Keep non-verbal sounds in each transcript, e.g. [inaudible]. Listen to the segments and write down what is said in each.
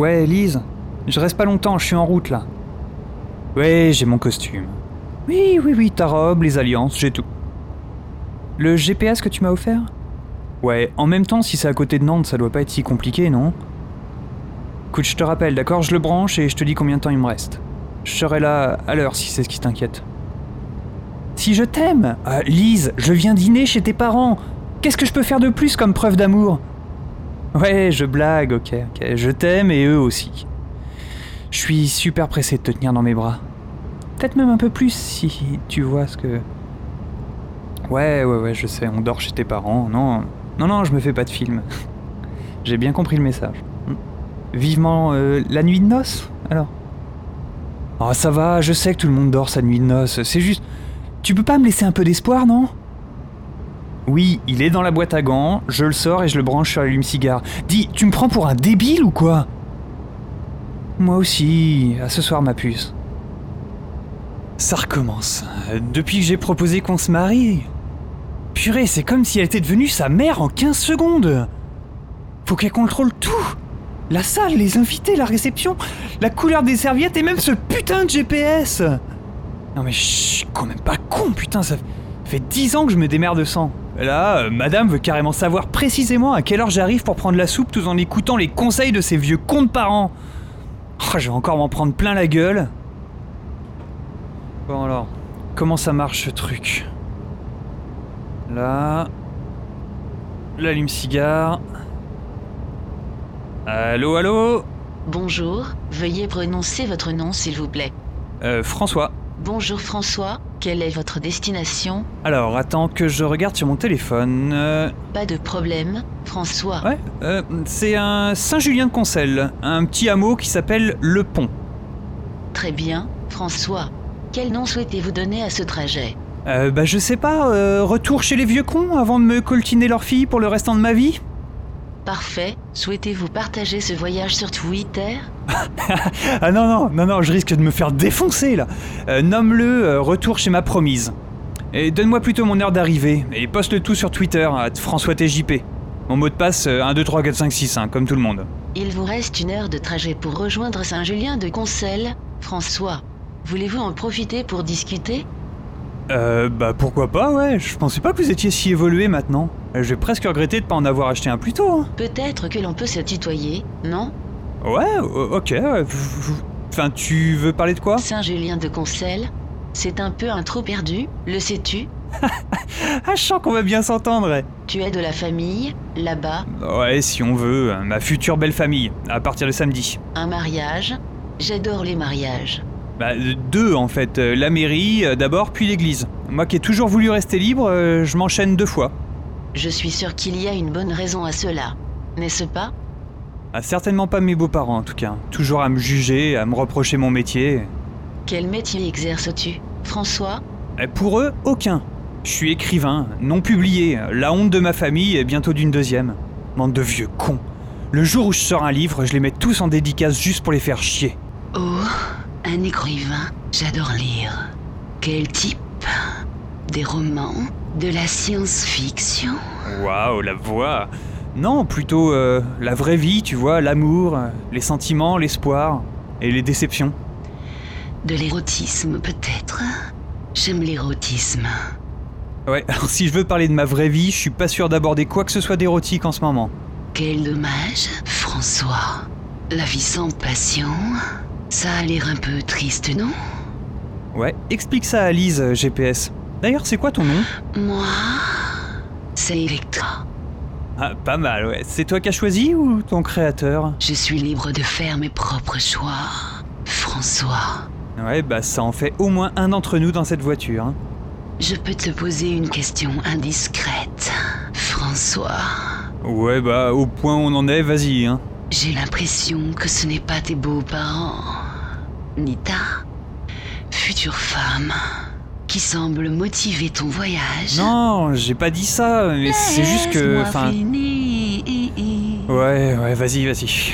Ouais, Lise, je reste pas longtemps, je suis en route là. Ouais, j'ai mon costume. Oui, oui, oui, ta robe, les alliances, j'ai tout. Le GPS que tu m'as offert? Ouais, en même temps, si c'est à côté de Nantes, ça doit pas être si compliqué, non? Écoute, je te rappelle, d'accord? Je le branche et je te dis combien de temps il me reste. Je serai là à l'heure si c'est ce qui t'inquiète. Si je t'aime Ah, Lise, je viens dîner chez tes parents Qu'est-ce que je peux faire de plus comme preuve d'amour? Ouais, je blague, ok, ok. Je t'aime et eux aussi. Je suis super pressé de te tenir dans mes bras. Peut-être même un peu plus si tu vois ce que. Ouais, ouais, ouais, je sais, on dort chez tes parents. Non, non, non, je me fais pas de film. [laughs] J'ai bien compris le message. Vivement euh, la nuit de noces, alors Oh, ça va, je sais que tout le monde dort sa nuit de noces. C'est juste. Tu peux pas me laisser un peu d'espoir, non? Oui, il est dans la boîte à gants, je le sors et je le branche sur l'allume-cigare. Dis, tu me prends pour un débile ou quoi? Moi aussi, à ce soir, ma puce. Ça recommence. Depuis que j'ai proposé qu'on se marie. Purée, c'est comme si elle était devenue sa mère en 15 secondes. Faut qu'elle contrôle tout. La salle, les invités, la réception, la couleur des serviettes et même ce putain de GPS. Non mais je suis quand même pas con, putain, ça fait 10 ans que je me démerde sans. Là, euh, madame veut carrément savoir précisément à quelle heure j'arrive pour prendre la soupe tout en écoutant les conseils de ses vieux cons de parents. Oh, je vais encore m'en prendre plein la gueule. Bon alors, comment ça marche ce truc? Là. L'allume-cigare. Allô, allô? Bonjour, veuillez prononcer votre nom s'il vous plaît. Euh, François. Bonjour François, quelle est votre destination Alors, attends que je regarde sur mon téléphone. Euh, Pas de problème, François. ouais, euh, c'est un Saint-Julien-de-Concelles, un petit hameau qui s'appelle Le Pont. Très bien, François. Quel nom souhaitez-vous donner à ce trajet Euh, bah je sais pas, euh, retour chez les vieux cons avant de me coltiner leur fille pour le restant de ma vie Parfait. Souhaitez-vous partager ce voyage sur Twitter? [laughs] Ah non, non, non, non, je risque de me faire défoncer là. Euh, Nomme-le euh, retour chez ma promise. Et donne-moi plutôt mon heure d'arrivée, et poste le tout sur Twitter, à François TJP. Mon mot de passe, euh, 1, 2, 3, 4, 5, 6, hein, comme tout le monde. Il vous reste une heure de trajet pour rejoindre Saint-Julien de Concelles. François, voulez-vous en profiter pour discuter? Euh, bah pourquoi pas, ouais, je pensais pas que vous étiez si évolué maintenant. Euh, Je vais presque regretter de pas en avoir acheté un plus tôt. hein. Peut-être que l'on peut se tutoyer, non? Ouais, ok, Enfin, tu veux parler de quoi? Saint-Julien de Concelles, c'est un peu un trou perdu, le sais-tu? [laughs] Ah, je sens qu'on va bien s'entendre. ouais. Tu es de la famille, là-bas, Ouais, si on veut, euh, ma future belle famille, à partir de samedi. un mariage? J'adore les mariages. Bah, deux en fait. Euh, La mairie euh, d'abord, puis l'église. Moi qui ai toujours voulu rester libre, euh, je m'enchaîne deux fois. Je suis sûre qu'il y a une bonne raison à cela, n'est-ce pas? Ah, certainement pas mes beaux-parents en tout cas. Toujours à me juger, à me reprocher mon métier. Quel métier exerces-tu? François? Et pour eux, aucun. Je suis écrivain, non publié, la honte de ma famille et bientôt d'une deuxième. Bande de vieux cons. Le jour où je sors un livre, je les mets tous en dédicace juste pour les faire chier. Oh, un écrivain. J'adore lire. Quel type? Des romans? De la science-fiction? Waouh, la voix Non, plutôt euh, la vraie vie, tu vois, l'amour, les sentiments, l'espoir et les déceptions. De l'érotisme peut-être? J'aime l'érotisme. Ouais, [laughs] alors si je veux parler de ma vraie vie, je suis pas sûr d'aborder quoi que ce soit d'érotique en ce moment. Quel dommage, François. La vie sans passion, ça a l'air un peu triste, non? Ouais, explique ça à Lise, euh, GPS. D'ailleurs, c'est quoi ton nom? Moi, c'est Electra. Ah, pas mal, ouais. C'est toi qui as choisi ou ton créateur? Je suis libre de faire mes propres choix. François, Ouais, bah ça en fait au moins un d'entre nous dans cette voiture. hein. je peux te poser une question indiscrète. François, Ouais, bah au point où on en est, vas-y, hein. J'ai l'impression que ce n'est pas tes beaux-parents, ni ta future femme, qui semble motiver ton voyage. Non, j'ai pas dit ça, mais c'est juste que. Enfin. Ouais, ouais, vas-y, vas-y.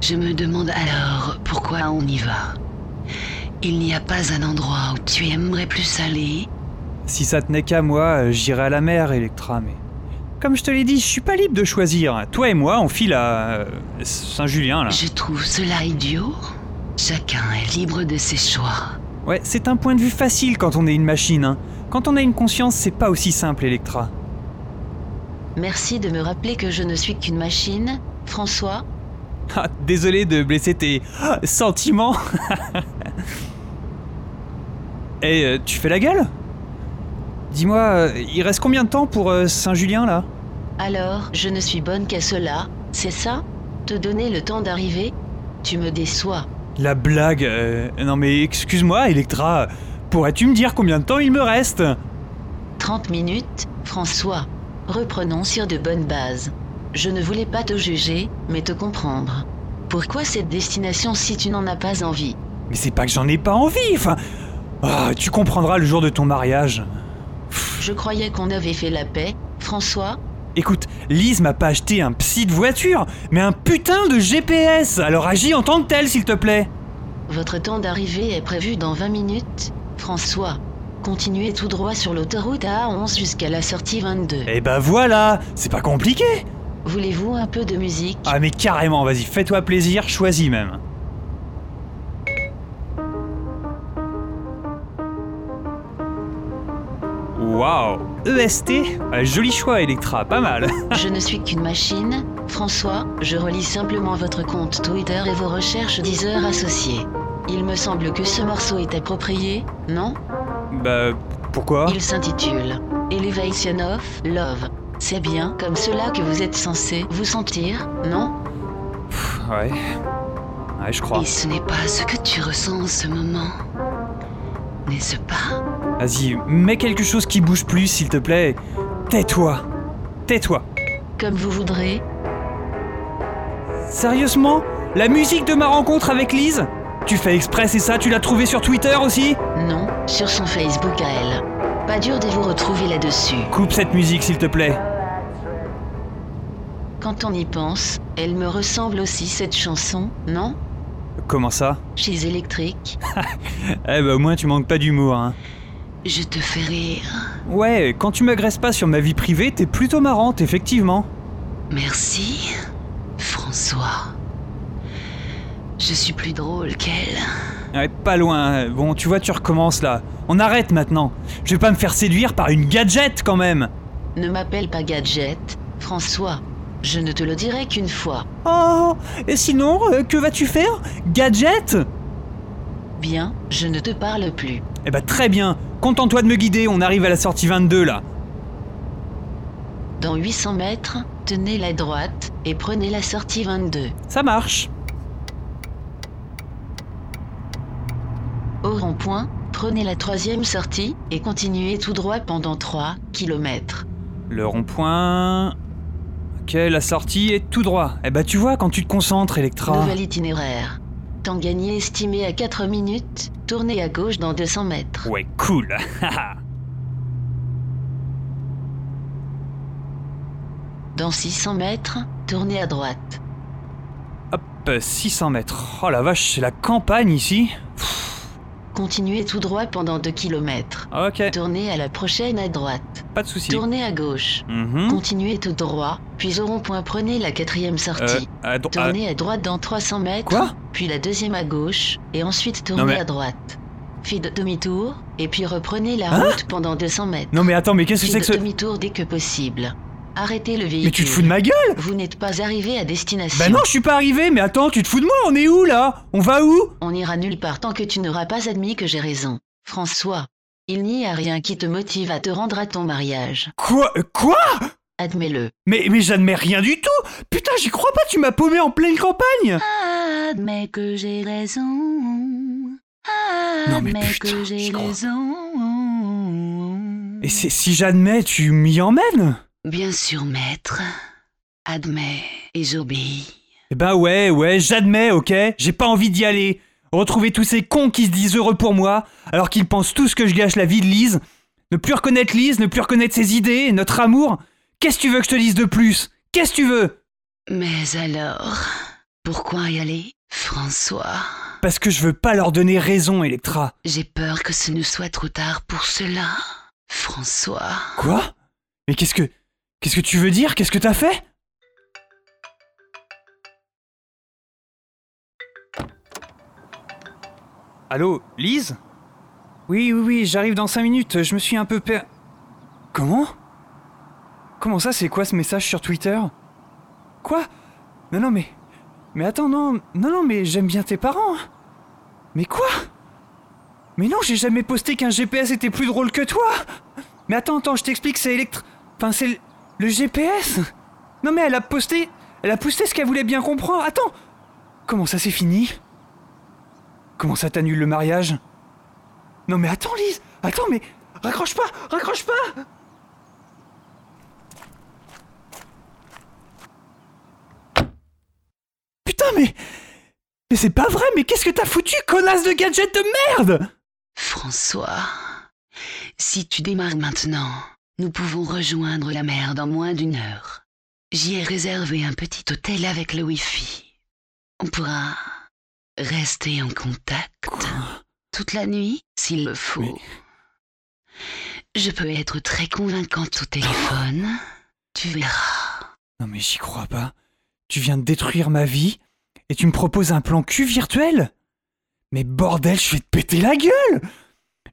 Je me demande alors pourquoi on y va. Il n'y a pas un endroit où tu aimerais plus aller? Si ça tenait qu'à moi, j'irais à la mer, Electra, mais. Comme je te l'ai dit, je suis pas libre de choisir. Toi et moi, on file à euh, Saint-Julien là. Je trouve cela idiot. Chacun est libre de ses choix. Ouais, c'est un point de vue facile quand on est une machine. hein. Quand on a une conscience, c'est pas aussi simple, Electra. Merci de me rappeler que je ne suis qu'une machine, François. Ah, désolé de blesser tes ah, sentiments. [laughs] Et euh, tu fais la gueule? Dis-moi, euh, il reste combien de temps pour Saint-Julien là? Alors, je ne suis bonne qu'à cela, c'est ça? Te donner le temps d'arriver? Tu me déçois. La blague euh, Non mais excuse-moi, Electra. Pourrais-tu me dire combien de temps il me reste? 30 minutes, François. Reprenons sur de bonnes bases. Je ne voulais pas te juger, mais te comprendre. Pourquoi cette destination si tu n'en as pas envie? Mais c'est pas que j'en ai pas envie, enfin... Ah, tu comprendras le jour de ton mariage. Je croyais qu'on avait fait la paix, François. Écoute, Lise m'a pas acheté un psy de voiture, mais un putain de GPS Alors agis en tant que tel, s'il te plaît Votre temps d'arrivée est prévu dans 20 minutes, François. Continuez tout droit sur l'autoroute A11 jusqu'à la sortie 22. Eh ben voilà C'est pas compliqué Voulez-vous un peu de musique? Ah mais carrément, vas-y, fais-toi plaisir, choisis même. Waouh EST Ah, Joli choix, Electra, pas mal. [laughs] Je ne suis qu'une machine, François. Je relis simplement votre compte Twitter et vos recherches Deezer associées. Il me semble que ce morceau est approprié, non? Bah, pourquoi? Il s'intitule Elevation of Love. C'est bien comme cela que vous êtes censé vous sentir, non? Ouais. Ouais, je crois. Et ce n'est pas ce que tu ressens en ce moment. N'est-ce pas? Vas-y, mets quelque chose qui bouge plus, s'il te plaît. Tais-toi. Tais-toi. Comme vous voudrez. Sérieusement? La musique de ma rencontre avec Lise? Tu fais exprès, c'est ça? Tu l'as trouvée sur Twitter aussi? Non, sur son Facebook à elle. Pas dur de vous retrouver là-dessus. Coupe cette musique, s'il te plaît. Quand on y pense, elle me ressemble aussi cette chanson, non? Comment ça? Chez Électrique. [laughs] Eh bah au moins tu manques pas d'humour, hein. Je te fais rire. Ouais, quand tu m'agresses pas sur ma vie privée, t'es plutôt marrante, effectivement. Merci, François. Je suis plus drôle qu'elle. Ouais, pas loin. Bon, tu vois, tu recommences là. On arrête maintenant. Je vais pas me faire séduire par une gadget quand même. Ne m'appelle pas Gadget, François. Je ne te le dirai qu'une fois. Oh, et sinon, euh, que vas-tu faire Gadget Bien, je ne te parle plus. Eh bah très bien. Contente-toi de me guider, on arrive à la sortie 22 là. Dans 800 mètres, tenez la droite et prenez la sortie 22. Ça marche. Au rond-point, prenez la troisième sortie et continuez tout droit pendant 3 km. Le rond-point. Ok, la sortie est tout droit. Eh bah tu vois, quand tu te concentres, Electra. Nouvel itinéraire. Temps gagné estimé à 4 minutes, tournez à gauche dans 200 mètres. Ouais, cool. [laughs] Dans 600 mètres, tournez à droite. Hop, 600 mètres. Oh la vache, c'est la campagne ici. Continuez tout droit pendant 2 km. Ok, Tournez à la prochaine à droite. pas de soucis. Tournez à gauche. Mhm. Continuez tout droit, puis au rond-point prenez la quatrième Euh, sortie. à- Tournez à droite dans 300 mètres, Quoi? puis la deuxième à gauche, et ensuite tournez mais- à droite. Faites demi-tour, et puis reprenez la Hein? route pendant 200 mètres. Non mais attends, mais qu'est-ce que c'est que ce... demi-tour dès que possible. Arrêtez le véhicule. Mais tu te fous de ma gueule Vous n'êtes pas arrivé à destination. Bah non, je suis pas arrivé, mais attends, tu te fous de moi On est où là? On va où? On n'ira nulle part tant que tu n'auras pas admis que j'ai raison. François, il n'y a rien qui te motive à te rendre à ton mariage. Quoi euh, Quoi? Admets-le. Mais, mais j'admets rien du tout Putain, j'y crois pas, tu m'as paumé en pleine campagne Admets que j'ai raison. Non, mais Admets putain, que j'ai raison. Et si j'admets, tu m'y emmènes? Bien sûr, maître. Admets et j'obéis. Eh ben ouais, ouais, j'admets, ok? J'ai pas envie d'y aller. Retrouver tous ces cons qui se disent heureux pour moi, alors qu'ils pensent tous que je gâche la vie de Lise. Ne plus reconnaître Lise, ne plus reconnaître ses idées, notre amour. Qu'est-ce que tu veux que je te dise de plus? Qu'est-ce que tu veux? Mais alors, pourquoi y aller, François? Parce que je veux pas leur donner raison, Electra. J'ai peur que ce ne soit trop tard pour cela. François. Quoi? Mais qu'est-ce que. Qu'est-ce que tu veux dire? Qu'est-ce que t'as fait? Allô, Lise? Oui, oui, oui, j'arrive dans 5 minutes, je me suis un peu per... Comment? Comment ça, c'est quoi ce message sur Twitter? Quoi? Non, non, mais... Mais attends, non, non, non, mais j'aime bien tes parents. hein. Mais quoi? Mais non, j'ai jamais posté qu'un GPS était plus drôle que toi. Mais attends, attends, je t'explique, c'est électr... Enfin, c'est le... GPS Non mais elle a posté... Elle a posté ce qu'elle voulait bien comprendre. Attends Comment ça c'est fini? Comment ça t'annule le mariage? Non mais attends Lise Attends mais... Raccroche pas Raccroche pas! Putain mais... Mais c'est pas vrai, mais qu'est-ce que t'as foutu, connasse de gadget de merde? François, si tu démarres maintenant, nous pouvons rejoindre la mer dans moins d'une heure. J'y ai réservé un petit hôtel avec le Wi-Fi. On pourra rester en contact toute la nuit s'il le faut. Je peux être très convaincante au téléphone. Tu verras. Non mais j'y crois pas. Tu viens de détruire ma vie et tu me proposes un plan cul virtuel? Mais bordel, je vais te péter la gueule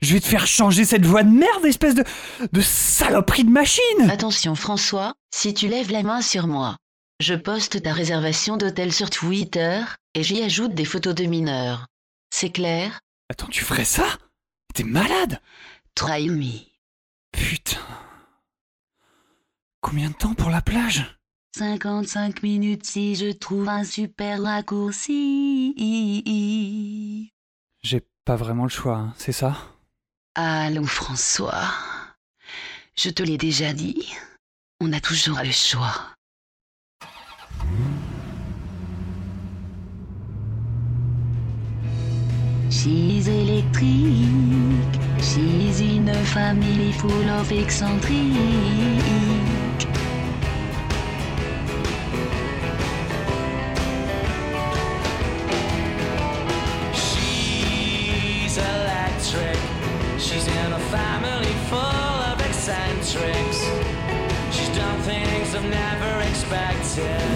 Je vais te faire changer cette voix de merde, espèce de... de saloperie de machine Attention François, si tu lèves la main sur moi, je poste ta réservation d'hôtel sur Twitter et j'y ajoute des photos de mineurs. C'est clair? Attends, tu ferais ça? T'es malade? Try me. Putain. Combien de temps pour la plage? 55 minutes si je trouve un super raccourci. J'ai pas vraiment le choix, hein, c'est ça? Allons François. Je te l'ai déjà dit, on a toujours le choix. She's électrique, she's in a family full of eccentric. She's electric. She's in a family full of eccentrics. She's done things I've never expected.